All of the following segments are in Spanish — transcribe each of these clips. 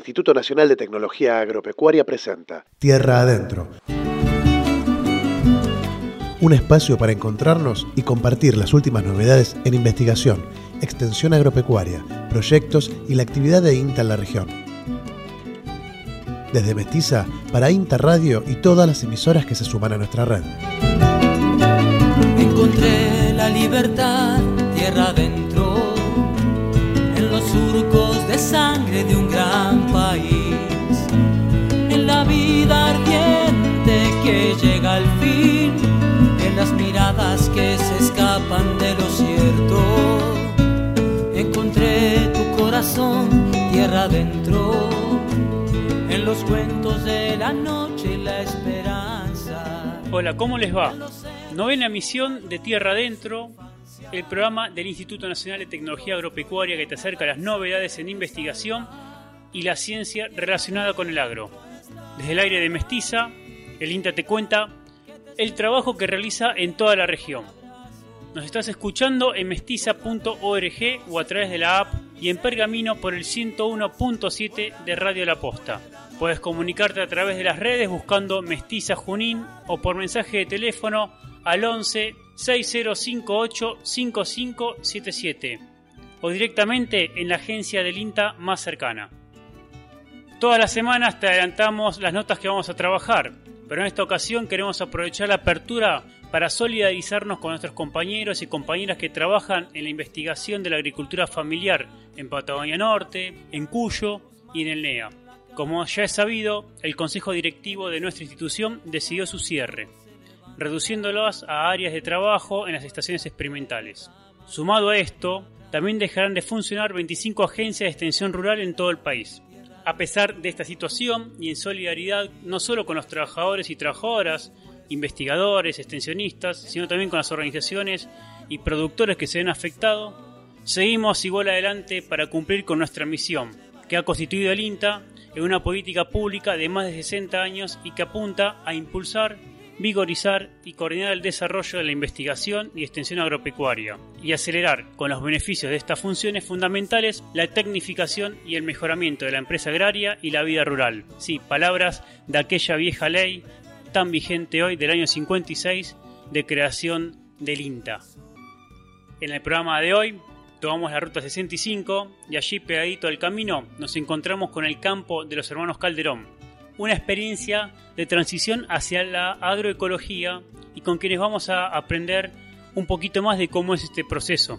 Instituto Nacional de Tecnología Agropecuaria presenta Tierra Adentro. Un espacio para encontrarnos y compartir las últimas novedades en investigación, extensión agropecuaria, proyectos y la actividad de INTA en la región. Desde Mestiza para INTA Radio y todas las emisoras que se suman a nuestra red. Encontré la libertad tierra adentro, en los surcos de sangre de un gran país, en la vida ardiente que llega al fin, en las miradas que se escapan de lo cierto. Encontré tu corazón tierra adentro, en los cuentos de la noche y la esperanza. Hola, ¿cómo les va? Novena misión de Tierra Adentro, el programa del Instituto Nacional de Tecnología Agropecuaria que te acerca a las novedades en investigación y la ciencia relacionada con el agro. Desde el aire de Mestiza, el INTA te cuenta el trabajo que realiza en toda la región. Nos estás escuchando en mestiza.org o a través de la app y en Pergamino por el 101.7 de Radio La Posta. Puedes comunicarte a través de las redes buscando Mestiza Junín o por mensaje de teléfono al 11 6058 5577 o directamente en la agencia del INTA más cercana. Todas las semanas te adelantamos las notas que vamos a trabajar, pero en esta ocasión queremos aprovechar la apertura para solidarizarnos con nuestros compañeros y compañeras que trabajan en la investigación de la agricultura familiar en Patagonia Norte, en Cuyo y en el NEA. Como ya es sabido, el Consejo Directivo de nuestra institución decidió su cierre, reduciéndolos a áreas de trabajo en las estaciones experimentales. Sumado a esto, también dejarán de funcionar 25 agencias de extensión rural en todo el país. A pesar de esta situación y en solidaridad no solo con los trabajadores y trabajadoras, investigadores, extensionistas, sino también con las organizaciones y productores que se ven afectados, seguimos igual adelante para cumplir con nuestra misión, que ha constituido el INTA en una política pública de más de 60 años y que apunta a impulsar, vigorizar y coordinar el desarrollo de la investigación y extensión agropecuaria y acelerar con los beneficios de estas funciones fundamentales la tecnificación y el mejoramiento de la empresa agraria y la vida rural. Sí, palabras de aquella vieja ley tan vigente hoy del año 56 de creación del INTA. En el programa de hoy tomamos la ruta 65 y allí pegadito al camino nos encontramos con el campo de los hermanos Calderón, una experiencia de transición hacia la agroecología y con quienes vamos a aprender un poquito más de cómo es este proceso.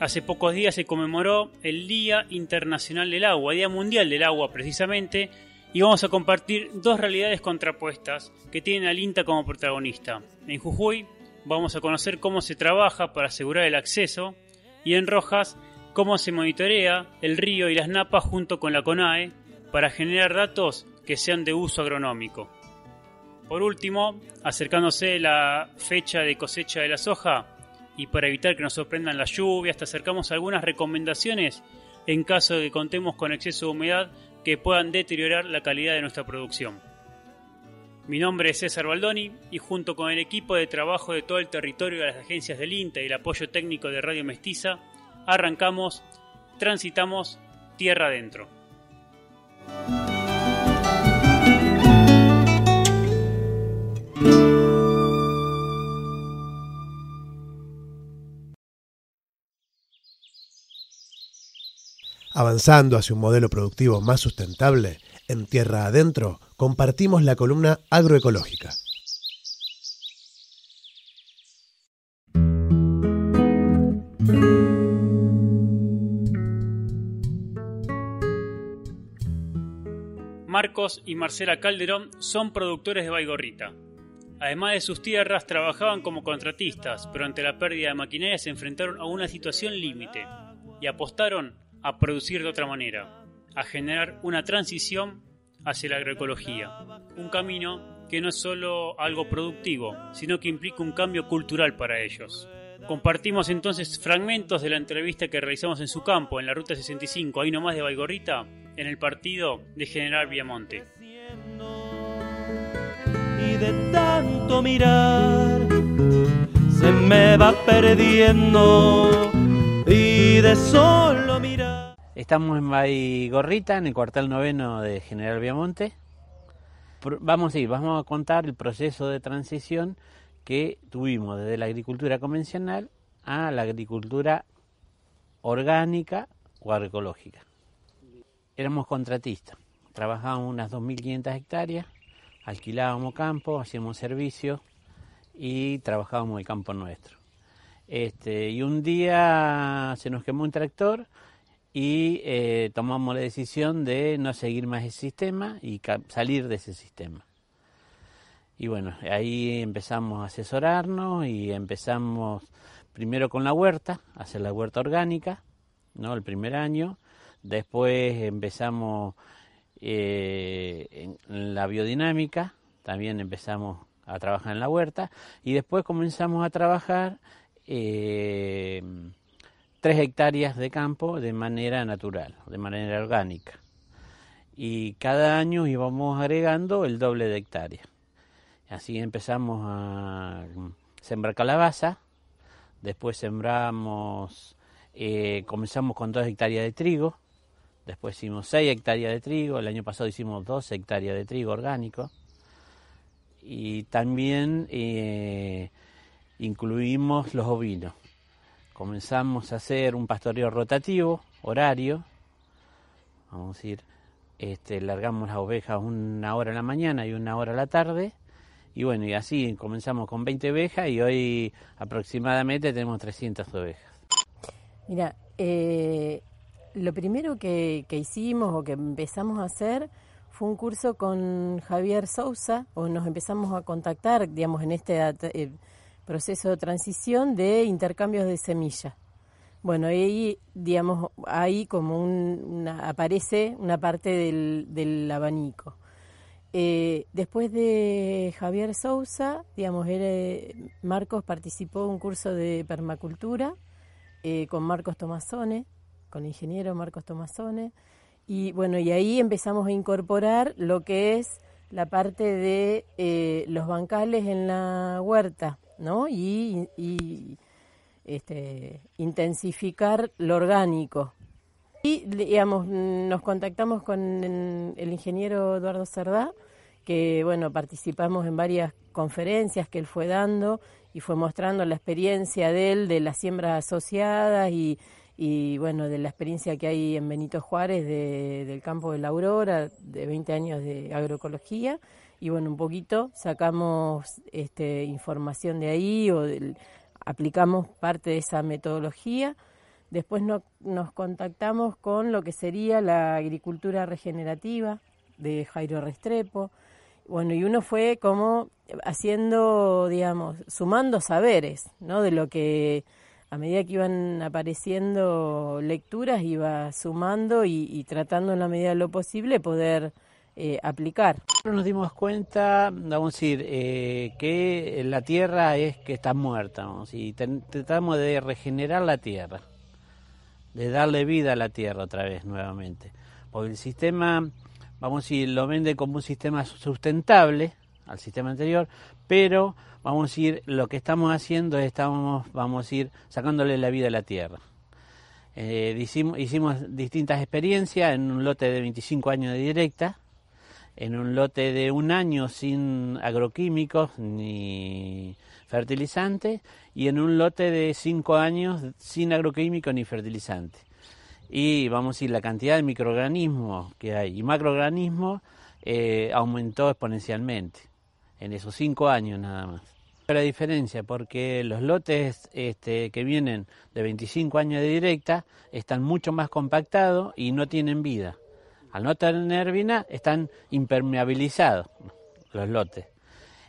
Hace pocos días se conmemoró el Día Internacional del Agua, Día Mundial del Agua precisamente, y vamos a compartir dos realidades contrapuestas que tienen al INTA como protagonista. En Jujuy vamos a conocer cómo se trabaja para asegurar el acceso y en Rojas cómo se monitorea el río y las napas junto con la CONAE para generar datos que sean de uso agronómico. Por último, acercándose la fecha de cosecha de la soja y para evitar que nos sorprendan las lluvias, te acercamos algunas recomendaciones en caso de que contemos con exceso de humedad que puedan deteriorar la calidad de nuestra producción. Mi nombre es César Baldoni y junto con el equipo de trabajo de todo el territorio de las agencias del INTA y el apoyo técnico de Radio Mestiza, arrancamos, transitamos tierra adentro. Avanzando hacia un modelo productivo más sustentable, en Tierra Adentro compartimos la columna agroecológica. Marcos y Marcela Calderón son productores de Baigorrita. Además de sus tierras, trabajaban como contratistas, pero ante la pérdida de maquinaria se enfrentaron a una situación límite y apostaron a producir de otra manera, a generar una transición hacia la agroecología. Un camino que no es solo algo productivo, sino que implica un cambio cultural para ellos. Compartimos entonces fragmentos de la entrevista que realizamos en su campo, en la Ruta 65, ahí nomás de Baigorrita, en el partido de General Viamonte. Y de tanto mirar se me va perdiendo y Estamos en Baigorrita, en el cuartel noveno de General Viamonte. Vamos a ir, vamos a contar el proceso de transición que tuvimos desde la agricultura convencional a la agricultura orgánica o agroecológica. Éramos contratistas, trabajábamos unas 2.500 hectáreas, alquilábamos campo, hacíamos servicios y trabajábamos el campo nuestro. Este, y un día se nos quemó un tractor y eh, tomamos la decisión de no seguir más ese sistema y salir de ese sistema. Y bueno, ahí empezamos a asesorarnos y empezamos primero con la huerta, hacer la huerta orgánica, ¿no? El primer año. Después empezamos eh, en la biodinámica, también empezamos a trabajar en la huerta y después comenzamos a trabajar eh, tres hectáreas de campo de manera natural, de manera orgánica. Y cada año íbamos agregando el doble de hectáreas. Así empezamos a sembrar calabaza, después sembramos, eh, comenzamos con dos hectáreas de trigo, después hicimos seis hectáreas de trigo, el año pasado hicimos dos hectáreas de trigo orgánico y también eh, incluimos los ovinos. Comenzamos a hacer un pastoreo rotativo, horario, vamos a decir, este, largamos las ovejas una hora en la mañana y una hora a la tarde, y bueno, y así comenzamos con 20 ovejas y hoy aproximadamente tenemos 300 ovejas. Mira, eh, lo primero que, que hicimos o que empezamos a hacer fue un curso con Javier Sousa, o nos empezamos a contactar, digamos, en este eh, proceso de transición de intercambios de semillas. Bueno, ahí, digamos, ahí como una, aparece una parte del, abanico. Eh, después de Javier Sousa, digamos, él, Marcos participó en un curso de permacultura eh, con Marcos Tomasone, con el ingeniero Marcos Tomasone, y bueno, y ahí empezamos a incorporar lo que es la parte de eh, los bancales en la huerta, ¿no? Y, este, intensificar lo orgánico. Y, digamos, nos contactamos con el ingeniero Eduardo Cerdá, que, bueno, participamos en varias conferencias que él fue dando y fue mostrando la experiencia de él, de las siembras asociadas y, y bueno, de la experiencia que hay en Benito Juárez del campo de la Aurora, de 20 años de agroecología y bueno, un poquito sacamos este, información de ahí o aplicamos parte de esa metodología. Después nos contactamos con lo que sería la agricultura regenerativa de Jairo Restrepo. Bueno, y uno fue como haciendo, digamos, sumando saberes, ¿no? De lo que a medida que iban apareciendo lecturas iba sumando y, y tratando en la medida de lo posible poder eh, aplicar. Nos dimos cuenta, vamos a decir, eh, que la tierra es que está muerta, y tratamos de regenerar la tierra, de darle vida a la tierra otra vez nuevamente. Porque el sistema, vamos a decir, lo vende como un sistema sustentable al sistema anterior, pero vamos a decir, lo que estamos haciendo es estamos, vamos a ir sacándole la vida a la tierra. Eh, hicimos distintas experiencias en un lote de 25 años de directa, en un lote de un año sin agroquímicos ni fertilizantes y en un lote de cinco años sin agroquímicos ni fertilizantes. Y vamos a decir, la cantidad de microorganismos que hay y macroorganismos eh, aumentó exponencialmente en esos cinco años nada más. La diferencia porque los lotes este, que vienen de 25 años de directa están mucho más compactados y no tienen vida. Al no tener vina, están impermeabilizados los lotes.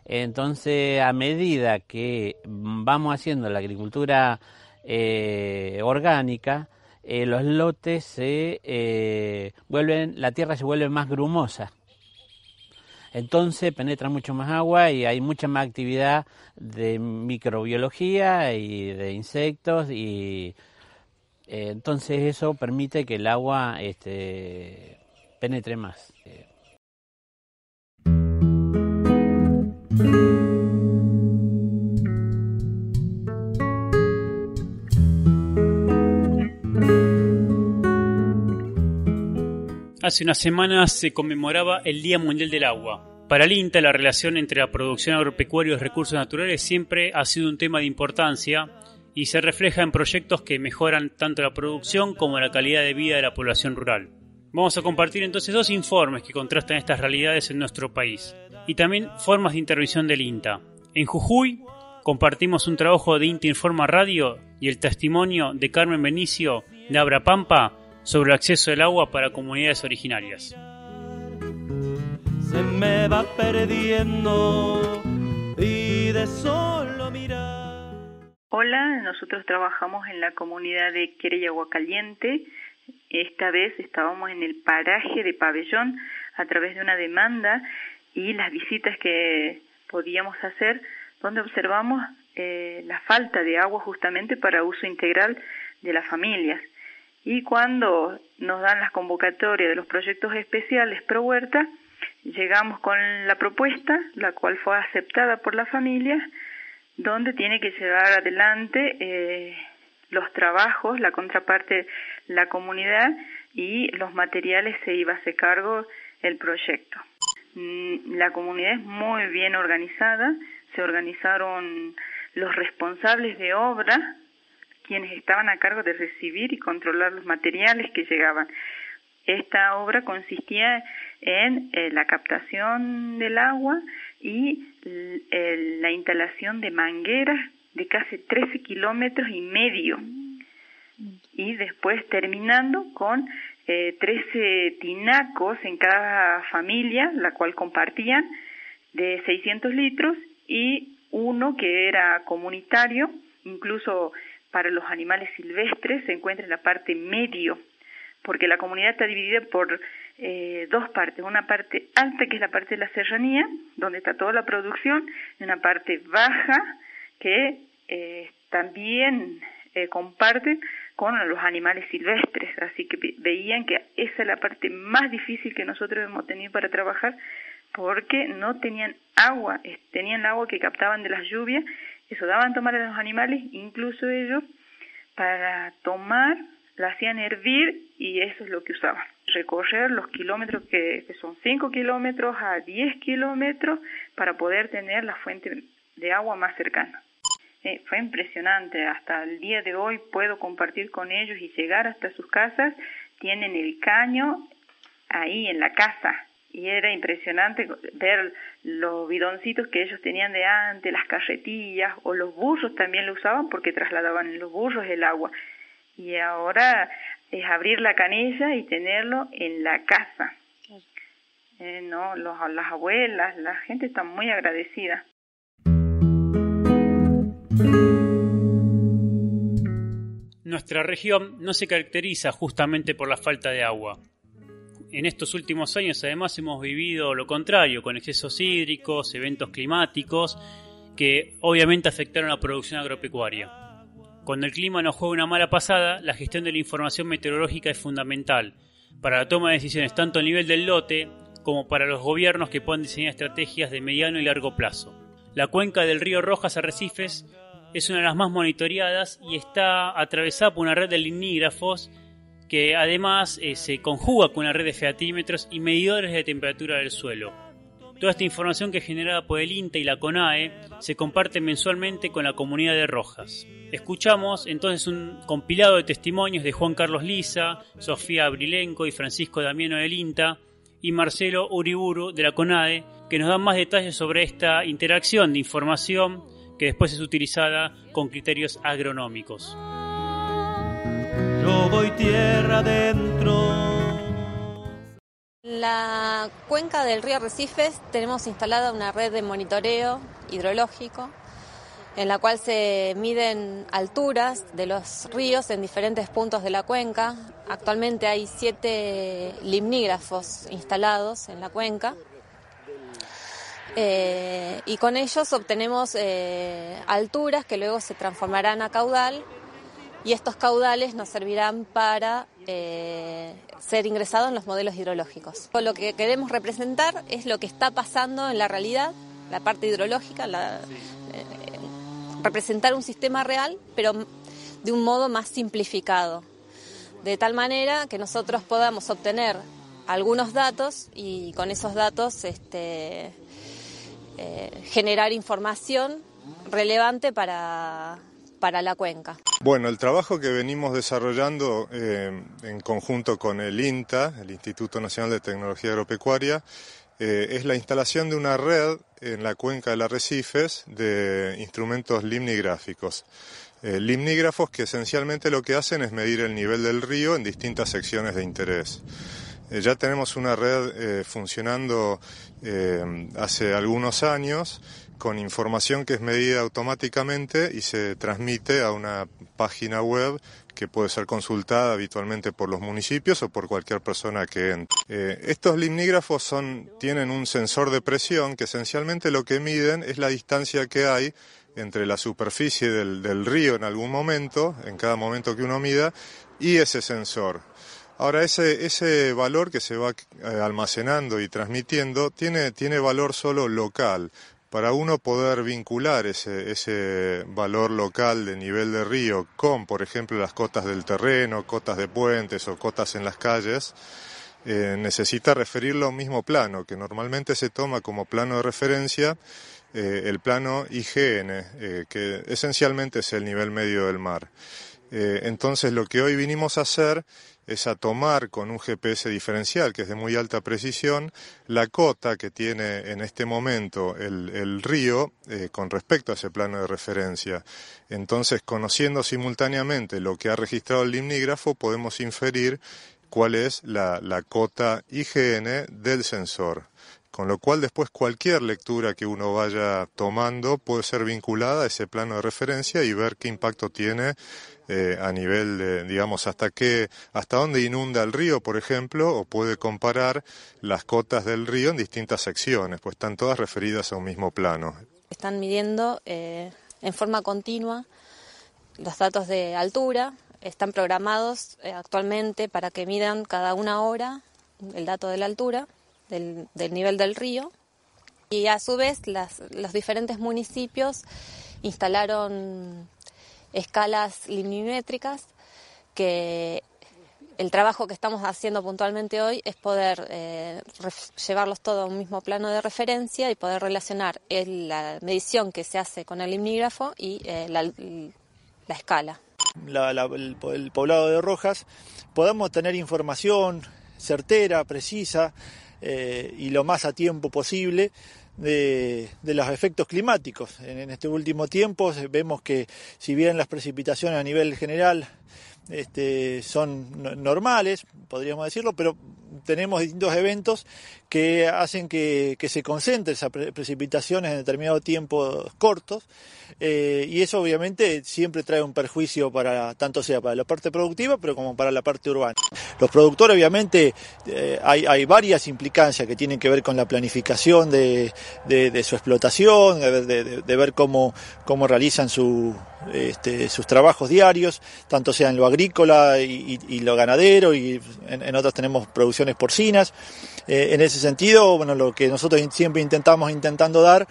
Entonces, a medida que vamos haciendo la agricultura eh, orgánica, eh, los lotes se eh, vuelven, la tierra se vuelve más grumosa. Entonces penetra mucho más agua y hay mucha más actividad de microbiología y de insectos y entonces eso permite que el agua este, penetre más. Hace unas semanas se conmemoraba el Día Mundial del Agua. Para el INTA, la relación entre la producción agropecuaria y los recursos naturales siempre ha sido un tema de importancia y se refleja en proyectos que mejoran tanto la producción como la calidad de vida de la población rural. Vamos a compartir entonces dos informes que contrastan estas realidades en nuestro país y también formas de intervención del INTA. En Jujuy compartimos un trabajo de INTA Informa Radio y el testimonio de Carmen Benicio de Abrapampa sobre el acceso al agua para comunidades originarias. Se me va perdiendo y de solo mirar. Hola, nosotros trabajamos en la comunidad de Querella Agua Caliente. Esta vez estábamos en el paraje de Pabellón a través de una demanda y las visitas que podíamos hacer donde observamos eh, la falta de agua justamente para uso integral de las familias. Y cuando nos dan las convocatorias de los proyectos especiales Pro Huerta, llegamos con la propuesta, la cual fue aceptada por la familia, donde tiene que llevar adelante eh, los trabajos, la contraparte, la comunidad y los materiales se iba a hacer cargo el proyecto. Mm, la comunidad es muy bien organizada, se organizaron los responsables de obra, quienes estaban a cargo de recibir y controlar los materiales que llegaban. Esta obra consistía en eh, la captación del agua y la instalación de mangueras de casi 13 kilómetros y medio. Y después terminando con eh, 13 tinacos en cada familia, la cual compartían de 600 litros y uno que era comunitario, incluso para los animales silvestres se encuentra en la parte medio, porque la comunidad está dividida por eh, dos partes, una parte alta que es la parte de la serranía, donde está toda la producción, y una parte baja que eh, también eh, comparte con los animales silvestres, así que veían que esa es la parte más difícil que nosotros hemos tenido para trabajar porque no tenían agua, tenían agua que captaban de las lluvias, eso daban tomar a los animales, incluso ellos para tomar la hacían hervir y eso es lo que usaban. Recorrer los kilómetros que, son 5 kilómetros a 10 kilómetros para poder tener la fuente de agua más cercana. Eh, fue impresionante, hasta el día de hoy puedo compartir con ellos y llegar hasta sus casas, tienen el caño ahí en la casa y era impresionante ver los bidoncitos que ellos tenían de antes, las carretillas o los burros también lo usaban porque trasladaban en los burros el agua. Y ahora es abrir la canilla y tenerlo en la casa. Eh, no, los, las abuelas, la gente está muy agradecida. Nuestra región no se caracteriza justamente por la falta de agua en estos últimos años además hemos vivido lo contrario, con excesos hídricos, eventos climáticos, que obviamente afectaron la producción agropecuaria. Cuando el clima nos juega una mala pasada, la gestión de la información meteorológica es fundamental para la toma de decisiones tanto a nivel del lote como para los gobiernos que puedan diseñar estrategias de mediano y largo plazo. La cuenca del río Rojas Arrecifes es una de las más monitoreadas y está atravesada por una red de limnígrafos que además eh, se conjuga con una red de featímetros y medidores de temperatura del suelo. Toda esta información que es generada por el INTA y la CONAE se comparte mensualmente con la comunidad de Rojas. Escuchamos entonces un compilado de testimonios de Juan Carlos Lisa, Sofía Abrilenco y Francisco Damiano del INTA y Marcelo Uriburu de la CONAE que nos dan más detalles sobre esta interacción de información que después es utilizada con criterios agronómicos yo voy tierra adentro. En la cuenca del río Arrecifes tenemos instalada una red de monitoreo hidrológico en la cual se miden alturas de los ríos en diferentes puntos de la cuenca. Actualmente hay siete limnígrafos instalados en la cuenca. Eh, y con ellos obtenemos eh, alturas que luego se transformarán a caudal y estos caudales nos servirán para eh, ser ingresados en los modelos hidrológicos. Lo que queremos representar es lo que está pasando en la realidad, la parte hidrológica, representar un sistema real, pero de un modo más simplificado, de tal manera que nosotros podamos obtener algunos datos y con esos datos este, eh, generar información relevante para, para la cuenca. Bueno, el trabajo que venimos desarrollando eh, en conjunto con el INTA, el Instituto Nacional de Tecnología Agropecuaria, eh, es la instalación de una red en la cuenca del Arrecifes de instrumentos limnigráficos. Eh, limnígrafos que esencialmente lo que hacen es medir el nivel del río en distintas secciones de interés. Eh, ya tenemos una red funcionando hace algunos años con información que es medida automáticamente y se transmite a una página web que puede ser consultada habitualmente por los municipios o por cualquier persona que entre. Eh, estos limnígrafos tienen un sensor de presión que esencialmente lo que miden es la distancia que hay entre la superficie del, del río en algún momento, en cada momento que uno mida, y ese sensor. Ahora, ese, ese valor que se va eh, almacenando y transmitiendo tiene, tiene valor solo local, para uno poder vincular ese, ese valor local de nivel de río con, por ejemplo, las cotas del terreno, cotas de puentes o cotas en las calles, eh, necesita referirlo a un mismo plano, que normalmente se toma como plano de referencia eh, el plano IGN, que esencialmente es el nivel medio del mar. entonces lo que hoy vinimos a hacer es a tomar con un GPS diferencial que es de muy alta precisión la cota que tiene en este momento el, río eh, con respecto a ese plano de referencia. Entonces, conociendo simultáneamente lo que ha registrado el limnígrafo, podemos inferir cuál es la, la cota IGN del sensor. Con lo cual después cualquier lectura que uno vaya tomando puede ser vinculada a ese plano de referencia y ver qué impacto tiene eh, a nivel de, digamos, hasta qué, hasta dónde inunda el río, por ejemplo, o puede comparar las cotas del río en distintas secciones, pues están todas referidas a un mismo plano. Están midiendo eh, en forma continua los datos de altura, están programados eh, actualmente para que midan cada una hora el dato de la altura, del, nivel del río, y a su vez las, los diferentes municipios instalaron escalas limnimétricas que el trabajo que estamos haciendo puntualmente hoy es poder eh, llevarlos todos a un mismo plano de referencia y poder relacionar la medición que se hace con el limnígrafo y eh, la, escala. el, poblado de Rojas podamos tener información certera, precisa eh, y lo más a tiempo posible de, los efectos climáticos. En, este último tiempo vemos que si bien las precipitaciones a nivel general este, son normales, podríamos decirlo, pero tenemos distintos eventos que hacen que, se concentren esas precipitaciones en determinados tiempos cortos eh, y eso obviamente siempre trae un perjuicio para tanto sea para la parte productiva pero como para la parte urbana. Los productores obviamente eh, hay, varias implicancias que tienen que ver con la planificación de, su explotación, de, ver cómo, cómo realizan este, sus trabajos diarios, tanto sea en lo agrícola y, lo ganadero y en, otras tenemos porcinas. Eh, en ese sentido, bueno, lo que nosotros siempre intentamos intentando dar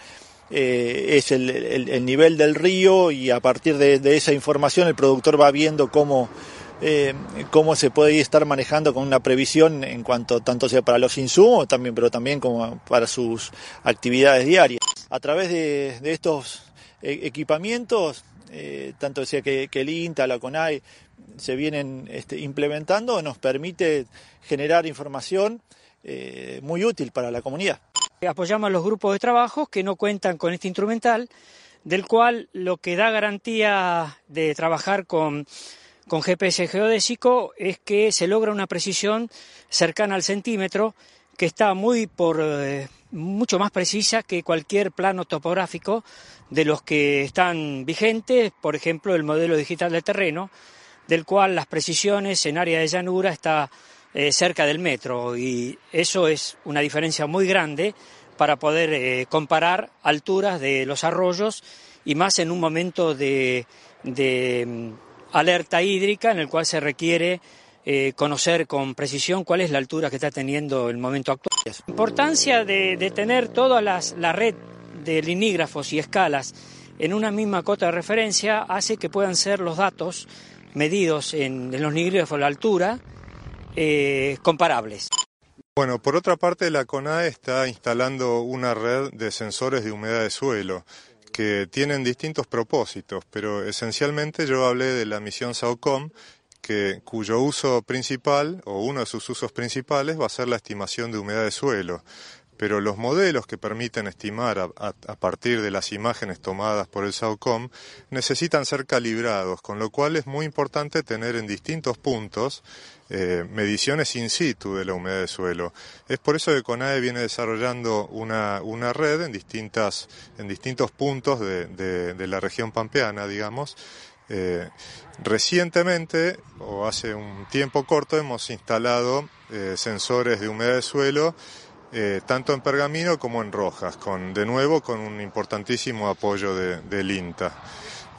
eh, es el, nivel del río y a partir de, esa información el productor va viendo cómo, eh, cómo se puede estar manejando con una previsión en cuanto tanto sea para los insumos también, pero también como para sus actividades diarias. A través de, estos equipamientos, tanto sea que, que, el INTA, la CONAI, se vienen este, implementando, nos permite generar información eh, muy útil para la comunidad. Apoyamos a los grupos de trabajo que no cuentan con este instrumental, del cual lo que da garantía de trabajar con, con GPS geodésico es que se logra una precisión cercana al centímetro que está muy por eh, mucho más precisa que cualquier plano topográfico de los que están vigentes, por ejemplo, el modelo digital de terreno, del cual las precisiones en área de llanura está eh, cerca del metro y eso es una diferencia muy grande para poder eh, comparar alturas de los arroyos y más en un momento de, mm, alerta hídrica en el cual se requiere eh, conocer con precisión cuál es la altura que está teniendo el momento actual. La importancia de, tener toda la red de linígrafos y escalas en una misma cota de referencia hace que puedan ser los datos medidos en, los linígrafos la altura eh, comparables. Bueno, por otra parte, la CONAE está instalando una red de sensores de humedad de suelo que tienen distintos propósitos, pero esencialmente yo hablé de la misión SAOCOM, que, cuyo uso principal o uno de sus usos principales va a ser la estimación de humedad de suelo pero los modelos que permiten estimar a, partir de las imágenes tomadas por el SAOCOM necesitan ser calibrados, con lo cual es muy importante tener en distintos puntos eh, mediciones in situ de la humedad de suelo. Es por eso que CONAE viene desarrollando una, una red en, distintas, en distintos puntos de, de, la región pampeana, digamos, eh, recientemente, o hace un tiempo corto, hemos instalado eh, sensores de humedad de suelo eh, tanto en Pergamino como en Rojas, con, de nuevo con un importantísimo apoyo de, del INTA.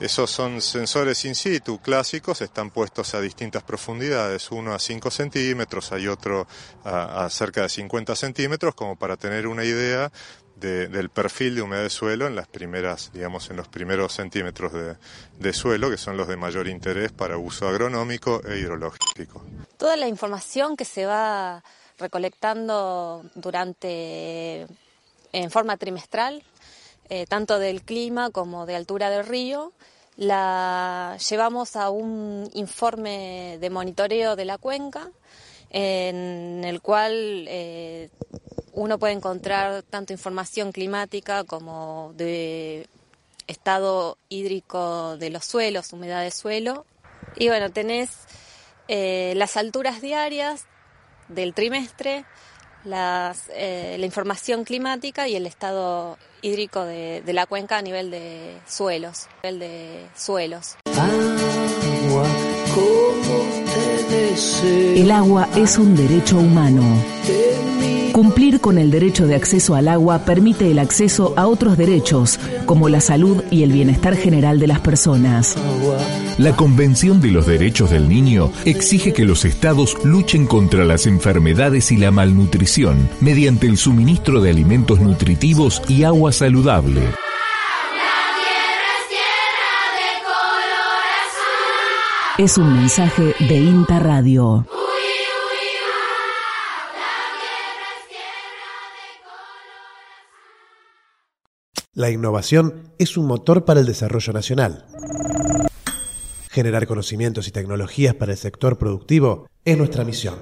Esos son sensores in situ clásicos, están puestos a distintas profundidades, uno a 5 centímetros, hay otro a, cerca de 50 centímetros, como para tener una idea del perfil de humedad de suelo en las primeras, digamos, en los primeros centímetros de, de, suelo, que son los de mayor interés para uso agronómico e hidrológico. Toda la información que se va recolectando durante en forma trimestral, eh, tanto del clima como de altura del río. La llevamos a un informe de monitoreo de la cuenca, en el cual eh, uno puede encontrar tanto información climática como de estado hídrico de los suelos, humedad de suelo. Y bueno, tenés eh, las alturas diarias del trimestre, las, eh, la información climática y el estado hídrico de, de, la cuenca a nivel de suelos, nivel de suelos. El agua es un derecho humano. Cumplir con el derecho de acceso al agua permite el acceso a otros derechos, como la salud y el bienestar general de las personas. La Convención de los Derechos del Niño exige que los estados luchen contra las enfermedades y la malnutrición mediante el suministro de alimentos nutritivos y agua saludable. Es un mensaje de INTA Radio. La innovación es un motor para el desarrollo nacional. Generar conocimientos y tecnologías para el sector productivo es nuestra misión.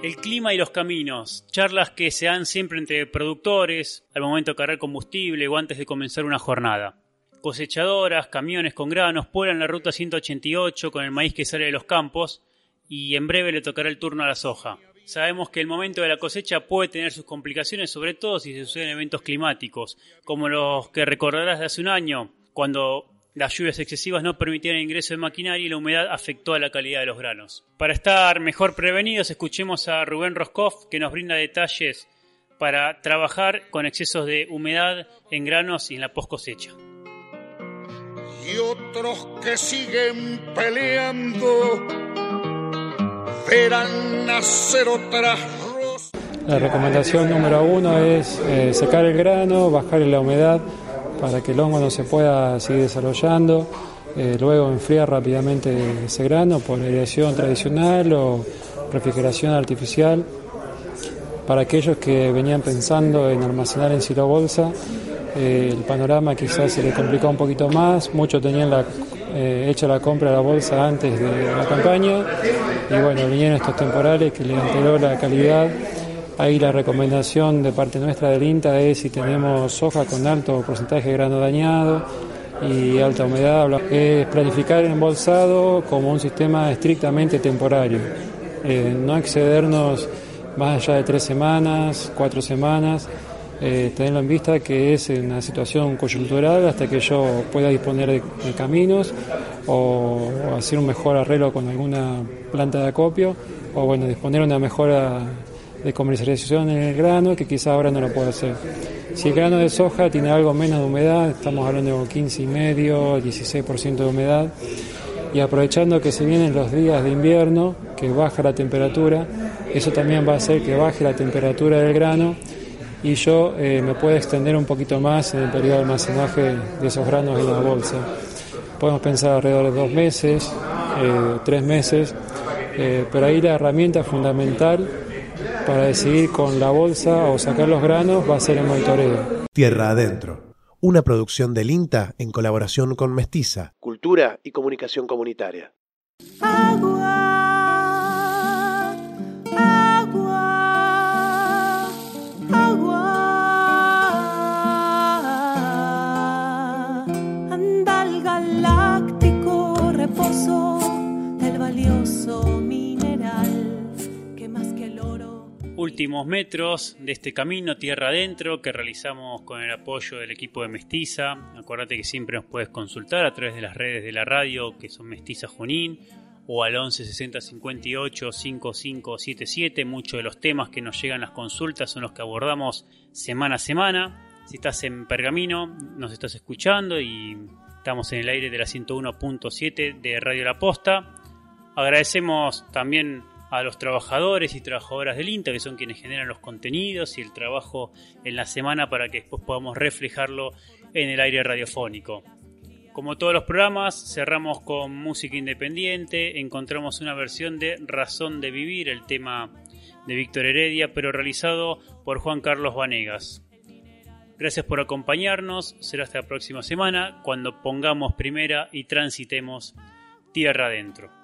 El clima y los caminos, charlas que se dan siempre entre productores, al momento de cargar combustible o antes de comenzar una jornada. Cosechadoras, camiones con granos pueblan la ruta 188 con el maíz que sale de los campos y en breve le tocará el turno a la soja. Sabemos que el momento de la cosecha puede tener sus complicaciones, sobre todo si se suceden eventos climáticos, como los que recordarás de hace un año, cuando las lluvias excesivas no permitieron el ingreso de maquinaria y la humedad afectó a la calidad de los granos. Para estar mejor prevenidos, escuchemos a Rubén Roscoff, que nos brinda detalles para trabajar con excesos de humedad en granos y en la post cosecha. Y otros que siguen peleando La recomendación número uno es eh, secar el grano, bajar la humedad para que el hongo no se pueda seguir desarrollando. Eh, luego enfriar rápidamente ese grano por aireación tradicional o refrigeración artificial. Para aquellos que venían pensando en almacenar en silo eh, el panorama quizás se le complicó un poquito más. Muchos tenían la eh, hecha la compra de la bolsa antes de la campaña y bueno, vinieron estos temporales que le alteró la calidad. Ahí la recomendación de parte nuestra del INTA es si tenemos soja con alto porcentaje de grano dañado y alta humedad, es planificar el embolsado como un sistema estrictamente temporario, eh, no excedernos más allá de tres semanas, cuatro semanas, eh, tenerlo en vista que es una situación coyuntural hasta que yo pueda disponer de, caminos o, hacer un mejor arreglo con alguna planta de acopio o bueno, disponer una mejora de comercialización en el grano que quizá ahora no lo puedo hacer. Si el grano de soja tiene algo menos de humedad, estamos hablando de 15,5, 16% de humedad, y aprovechando que se vienen los días de invierno, que baja la temperatura, eso también va a hacer que baje la temperatura del grano y yo eh, me puedo extender un poquito más en el periodo de almacenaje de esos granos en la bolsa. podemos pensar alrededor de dos meses, eh, tres meses, eh, pero ahí la herramienta fundamental para decidir con la bolsa o sacar los granos va a ser el monitoreo. Tierra Adentro, una producción del INTA en colaboración con Mestiza. Cultura y comunicación comunitaria. Últimos metros de este camino tierra adentro que realizamos con el apoyo del equipo de Mestiza. Acuérdate que siempre nos puedes consultar a través de las redes de la radio que son Mestiza Junín o al 11 60 58 5577. Muchos de los temas que nos llegan las consultas son los que abordamos semana a semana. Si estás en Pergamino, nos estás escuchando y estamos en el aire de la 101.7 de Radio La Posta. Agradecemos también a los trabajadores y trabajadoras del INTA, que son quienes generan los contenidos y el trabajo en la semana para que después podamos reflejarlo en el aire radiofónico. Como todos los programas, cerramos con música independiente, encontramos una versión de Razón de Vivir, el tema de Víctor Heredia, pero realizado por Juan Carlos Vanegas. Gracias por acompañarnos, será hasta la próxima semana cuando pongamos primera y transitemos tierra adentro.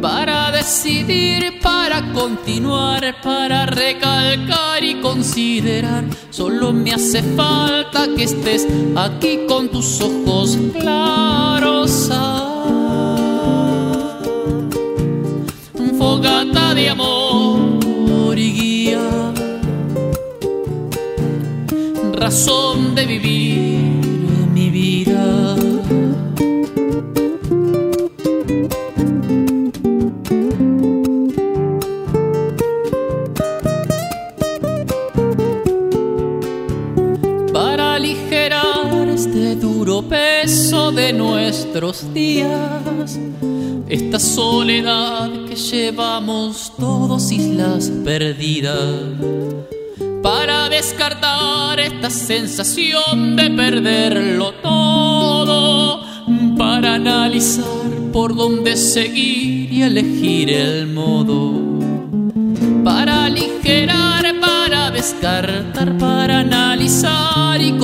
para decidir, para continuar, para recalcar y considerar. Solo me hace falta que estés aquí con tus ojos claros. Fogata de amor y guía, razón de vivir peso de nuestros días, esta soledad que llevamos todos islas perdidas, para descartar esta sensación de perderlo todo, para analizar por dónde seguir y elegir el modo, para aligerar, para descartar, para analizar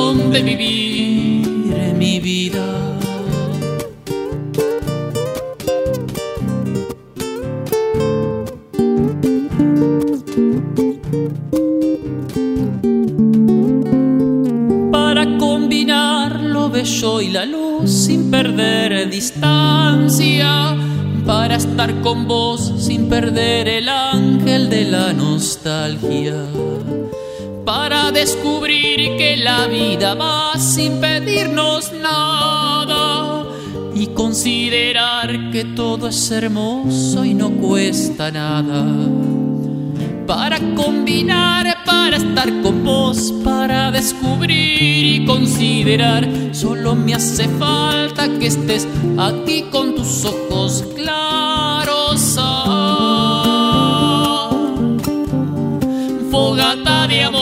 Razón de vivir mi vida. Para combinar lo bello y la luz sin perder distancia. Para estar con vos sin perder el ángel de la nostalgia para descubrir que la vida va sin pedirnos nada y considerar que todo es hermoso y no cuesta nada. Para combinar, para estar con vos, para descubrir y considerar, solo me hace falta que estés aquí con tus ojos claros. fogata de amor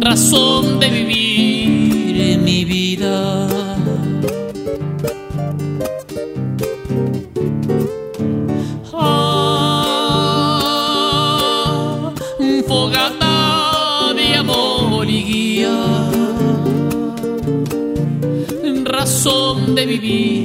razón de vivir en mi vida. Ah, fogata de amor y guía, razón de vivir.